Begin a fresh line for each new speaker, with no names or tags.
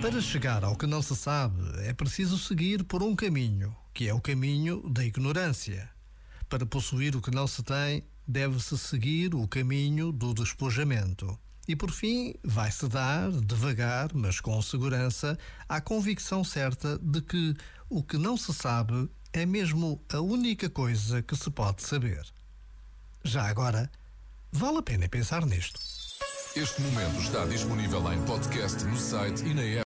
Para chegar ao que não se sabe, é preciso seguir por um caminho, que é o caminho da ignorância. Para possuir o que não se tem, deve-se seguir o caminho do despojamento. E por fim, vai-se dar, devagar, mas com segurança, à convicção certa de que o que não se sabe é mesmo a única coisa que se pode saber. Já agora, vale a pena pensar nisto.
Este momento está disponível em podcast no site e na app.